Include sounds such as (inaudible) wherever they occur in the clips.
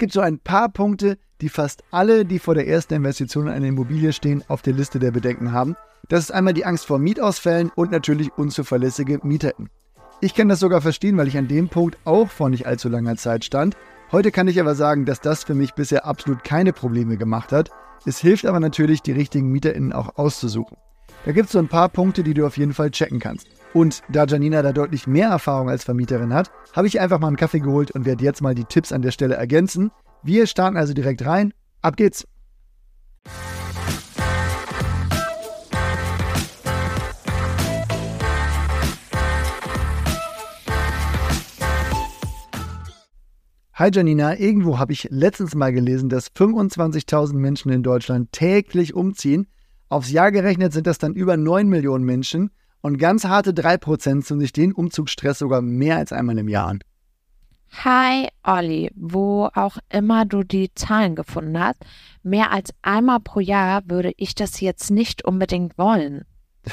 gibt so ein paar Punkte, die fast alle, die vor der ersten Investition in eine Immobilie stehen, auf der Liste der Bedenken haben. Das ist einmal die Angst vor Mietausfällen und natürlich unzuverlässige MieterInnen. Ich kann das sogar verstehen, weil ich an dem Punkt auch vor nicht allzu langer Zeit stand. Heute kann ich aber sagen, dass das für mich bisher absolut keine Probleme gemacht hat. Es hilft aber natürlich, die richtigen MieterInnen auch auszusuchen. Da gibt es so ein paar Punkte, die du auf jeden Fall checken kannst. Und da Janina da deutlich mehr Erfahrung als Vermieterin hat, habe ich einfach mal einen Kaffee geholt und werde jetzt mal die Tipps an der Stelle ergänzen. Wir starten also direkt rein. Ab geht's! Hi Janina, irgendwo habe ich letztens mal gelesen, dass 25.000 Menschen in Deutschland täglich umziehen. Aufs Jahr gerechnet sind das dann über 9 Millionen Menschen. Und ganz harte 3% tun sich den Umzugsstress sogar mehr als einmal im Jahr an. Hi Olli, wo auch immer du die Zahlen gefunden hast, mehr als einmal pro Jahr würde ich das jetzt nicht unbedingt wollen.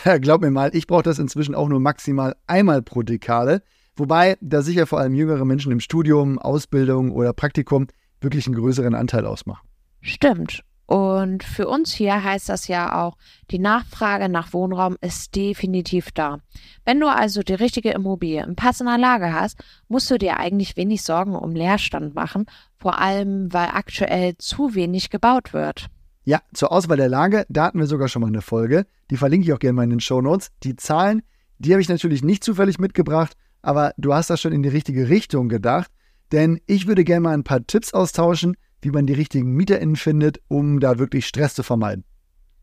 Ja, glaub mir mal, ich brauche das inzwischen auch nur maximal einmal pro Dekade, wobei da sicher vor allem jüngere Menschen im Studium, Ausbildung oder Praktikum wirklich einen größeren Anteil ausmachen. Stimmt. Und für uns hier heißt das ja auch, die Nachfrage nach Wohnraum ist definitiv da. Wenn du also die richtige Immobilie in passender Lage hast, musst du dir eigentlich wenig Sorgen um Leerstand machen, vor allem weil aktuell zu wenig gebaut wird. Ja, zur Auswahl der Lage, da hatten wir sogar schon mal eine Folge. Die verlinke ich auch gerne mal in den Show Notes. Die Zahlen, die habe ich natürlich nicht zufällig mitgebracht, aber du hast das schon in die richtige Richtung gedacht. Denn ich würde gerne mal ein paar Tipps austauschen, wie man die richtigen MieterInnen findet, um da wirklich Stress zu vermeiden.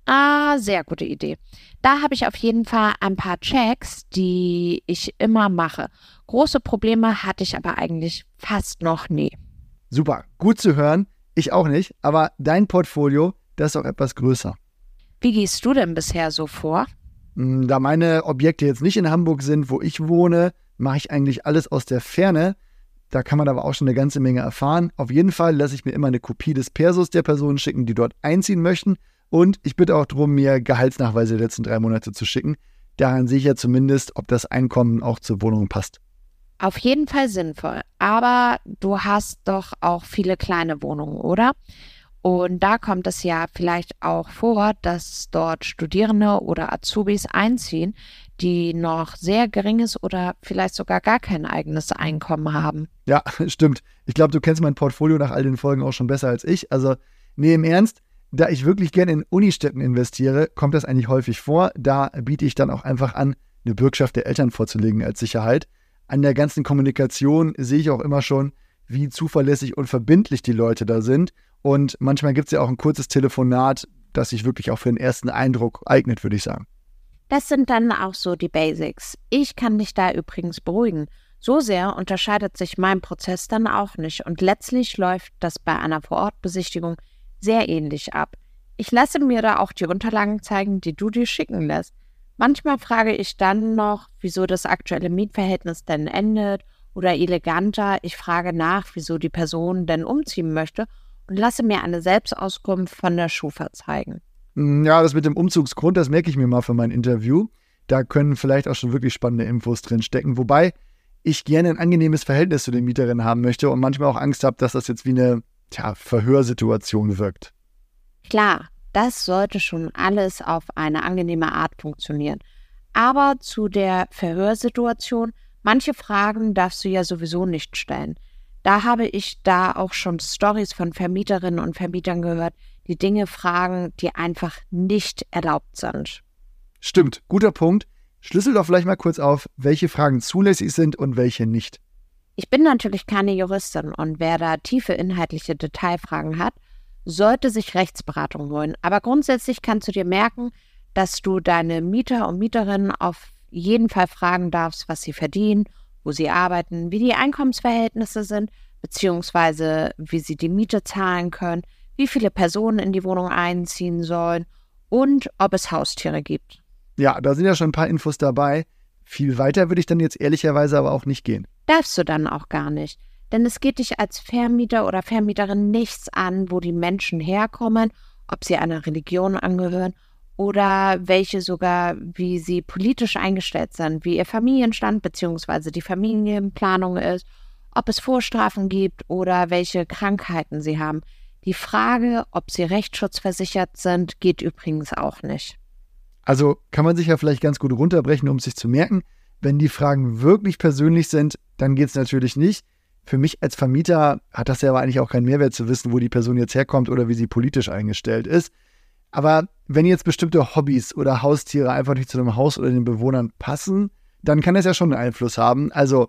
Ah, sehr gute Idee. Da habe ich auf jeden Fall ein paar Checks, die ich immer mache. Große Probleme hatte ich aber eigentlich fast noch nie. Super, gut zu hören. Ich auch nicht, aber dein Portfolio, das ist auch etwas größer. Wie gehst du denn bisher so vor? Hm, da meine Objekte jetzt nicht in Hamburg sind, wo ich wohne, mache ich eigentlich alles aus der Ferne. Da kann man aber auch schon eine ganze Menge erfahren. Auf jeden Fall lasse ich mir immer eine Kopie des Persos der Personen schicken, die dort einziehen möchten. Und ich bitte auch darum, mir Gehaltsnachweise der letzten drei Monate zu schicken. Daran sehe ich ja zumindest, ob das Einkommen auch zur Wohnung passt. Auf jeden Fall sinnvoll. Aber du hast doch auch viele kleine Wohnungen, oder? Und da kommt es ja vielleicht auch vor, dass dort Studierende oder Azubis einziehen, die noch sehr geringes oder vielleicht sogar gar kein eigenes Einkommen haben. Ja, (laughs) stimmt. Ich glaube, du kennst mein Portfolio nach all den Folgen auch schon besser als ich. Also, nee, im Ernst, da ich wirklich gerne in Unistädten investiere, kommt das eigentlich häufig vor. Da biete ich dann auch einfach an, eine Bürgschaft der Eltern vorzulegen als Sicherheit. An der ganzen Kommunikation sehe ich auch immer schon, wie zuverlässig und verbindlich die Leute da sind. Und manchmal gibt es ja auch ein kurzes Telefonat, das sich wirklich auch für den ersten Eindruck eignet, würde ich sagen. Das sind dann auch so die Basics. Ich kann dich da übrigens beruhigen. So sehr unterscheidet sich mein Prozess dann auch nicht und letztlich läuft das bei einer Vorortbesichtigung sehr ähnlich ab. Ich lasse mir da auch die Unterlagen zeigen, die du dir schicken lässt. Manchmal frage ich dann noch, wieso das aktuelle Mietverhältnis denn endet oder eleganter, ich frage nach, wieso die Person denn umziehen möchte und lasse mir eine Selbstauskunft von der Schufa zeigen. Hm, ja, das mit dem Umzugsgrund, das merke ich mir mal für mein Interview. Da können vielleicht auch schon wirklich spannende Infos drin stecken. Wobei ich gerne ein angenehmes Verhältnis zu den Mieterinnen haben möchte und manchmal auch Angst habe, dass das jetzt wie eine tja, Verhörsituation wirkt. Klar, das sollte schon alles auf eine angenehme Art funktionieren. Aber zu der Verhörsituation, manche Fragen darfst du ja sowieso nicht stellen. Da habe ich da auch schon Stories von Vermieterinnen und Vermietern gehört, die Dinge fragen, die einfach nicht erlaubt sind. Stimmt, guter Punkt. Schlüssel doch vielleicht mal kurz auf, welche Fragen zulässig sind und welche nicht. Ich bin natürlich keine Juristin und wer da tiefe inhaltliche Detailfragen hat, sollte sich Rechtsberatung holen. Aber grundsätzlich kannst du dir merken, dass du deine Mieter und Mieterinnen auf jeden Fall fragen darfst, was sie verdienen, wo sie arbeiten, wie die Einkommensverhältnisse sind, beziehungsweise wie sie die Miete zahlen können, wie viele Personen in die Wohnung einziehen sollen und ob es Haustiere gibt. Ja, da sind ja schon ein paar Infos dabei. Viel weiter würde ich dann jetzt ehrlicherweise aber auch nicht gehen. Darfst du dann auch gar nicht. Denn es geht dich als Vermieter oder Vermieterin nichts an, wo die Menschen herkommen, ob sie einer Religion angehören oder welche sogar, wie sie politisch eingestellt sind, wie ihr Familienstand bzw. die Familienplanung ist, ob es Vorstrafen gibt oder welche Krankheiten sie haben. Die Frage, ob sie rechtsschutzversichert sind, geht übrigens auch nicht. Also kann man sich ja vielleicht ganz gut runterbrechen, um sich zu merken, wenn die Fragen wirklich persönlich sind, dann geht es natürlich nicht. Für mich als Vermieter hat das ja aber eigentlich auch keinen Mehrwert zu wissen, wo die Person jetzt herkommt oder wie sie politisch eingestellt ist. Aber wenn jetzt bestimmte Hobbys oder Haustiere einfach nicht zu einem Haus oder den Bewohnern passen, dann kann das ja schon einen Einfluss haben. Also,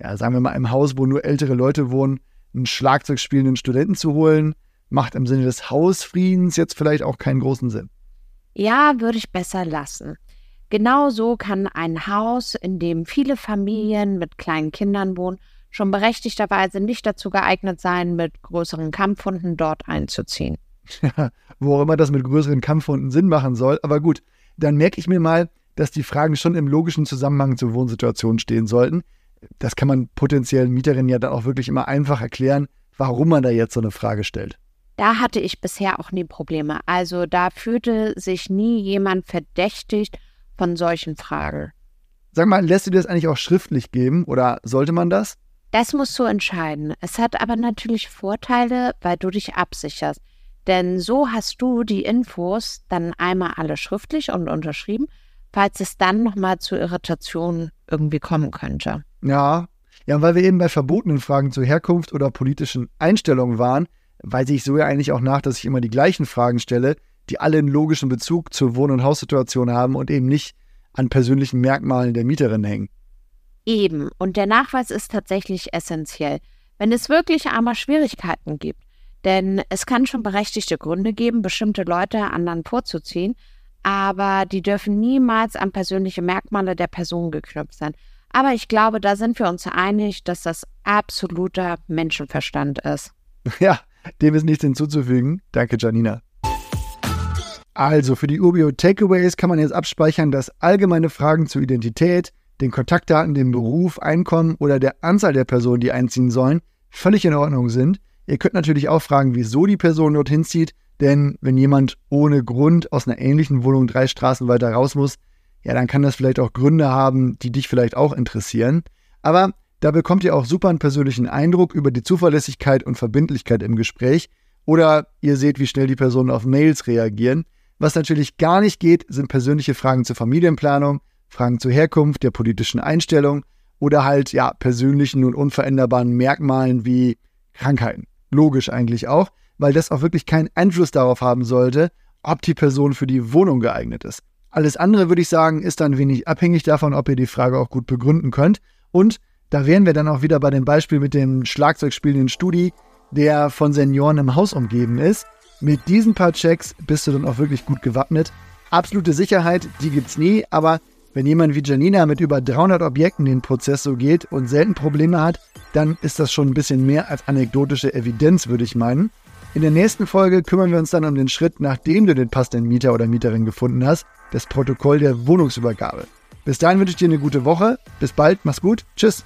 ja, sagen wir mal, im Haus, wo nur ältere Leute wohnen, einen Schlagzeug spielenden Studenten zu holen, macht im Sinne des Hausfriedens jetzt vielleicht auch keinen großen Sinn. Ja, würde ich besser lassen. Genauso kann ein Haus, in dem viele Familien mit kleinen Kindern wohnen, schon berechtigterweise nicht dazu geeignet sein, mit größeren Kampfhunden dort einzuziehen. Ja, (laughs) wo auch immer das mit größeren Kampfhunden Sinn machen soll. Aber gut, dann merke ich mir mal, dass die Fragen schon im logischen Zusammenhang zur Wohnsituation stehen sollten. Das kann man potenziellen Mieterinnen ja dann auch wirklich immer einfach erklären, warum man da jetzt so eine Frage stellt. Da hatte ich bisher auch nie Probleme. Also da fühlte sich nie jemand verdächtigt von solchen Fragen. Sag mal, lässt du dir das eigentlich auch schriftlich geben oder sollte man das? Das musst du entscheiden. Es hat aber natürlich Vorteile, weil du dich absicherst. Denn so hast du die Infos dann einmal alle schriftlich und unterschrieben, falls es dann nochmal zu Irritationen irgendwie kommen könnte. Ja, ja, weil wir eben bei verbotenen Fragen zur Herkunft oder politischen Einstellungen waren, weise ich so ja eigentlich auch nach, dass ich immer die gleichen Fragen stelle, die alle einen logischen Bezug zur Wohn- und Haussituation haben und eben nicht an persönlichen Merkmalen der Mieterin hängen. Eben, und der Nachweis ist tatsächlich essentiell, wenn es wirklich einmal Schwierigkeiten gibt. Denn es kann schon berechtigte Gründe geben, bestimmte Leute anderen vorzuziehen, aber die dürfen niemals an persönliche Merkmale der Person geknüpft sein. Aber ich glaube, da sind wir uns einig, dass das absoluter Menschenverstand ist. (laughs) Ja, dem ist nichts hinzuzufügen. Danke, Janina. Also, für die Urbio Takeaways kann man jetzt abspeichern, dass allgemeine Fragen zur Identität, den Kontaktdaten, dem Beruf, Einkommen oder der Anzahl der Personen, die einziehen sollen, völlig in Ordnung sind. Ihr könnt natürlich auch fragen, wieso die Person dorthin zieht, denn wenn jemand ohne Grund aus einer ähnlichen Wohnung drei Straßen weiter raus muss, ja, dann kann das vielleicht auch Gründe haben, die dich vielleicht auch interessieren. Aber da bekommt ihr auch super einen persönlichen Eindruck über die Zuverlässigkeit und Verbindlichkeit im Gespräch. Oder ihr seht, wie schnell die Personen auf Mails reagieren. Was natürlich gar nicht geht, sind persönliche Fragen zur Familienplanung, Fragen zur Herkunft, der politischen Einstellung oder halt ja persönlichen und unveränderbaren Merkmalen wie Krankheiten. Logisch eigentlich auch, weil das auch wirklich keinen Einfluss darauf haben sollte, ob die Person für die Wohnung geeignet ist. Alles andere würde ich sagen, ist dann wenig abhängig davon, ob ihr die Frage auch gut begründen könnt und da wären wir dann auch wieder bei dem Beispiel mit dem Schlagzeugspielenden Studi, der von Senioren im Haus umgeben ist. Mit diesen paar Checks bist du dann auch wirklich gut gewappnet. Absolute Sicherheit, die gibt's nie, aber wenn jemand wie Janina mit über 300 Objekten den Prozess so geht und selten Probleme hat, dann ist das schon ein bisschen mehr als anekdotische Evidenz, würde ich meinen. In der nächsten Folge kümmern wir uns dann um den Schritt, nachdem du den passenden Mieter oder Mieterin gefunden hast, das Protokoll der Wohnungsübergabe. Bis dahin wünsche ich dir eine gute Woche. Bis bald, mach's gut. Tschüss.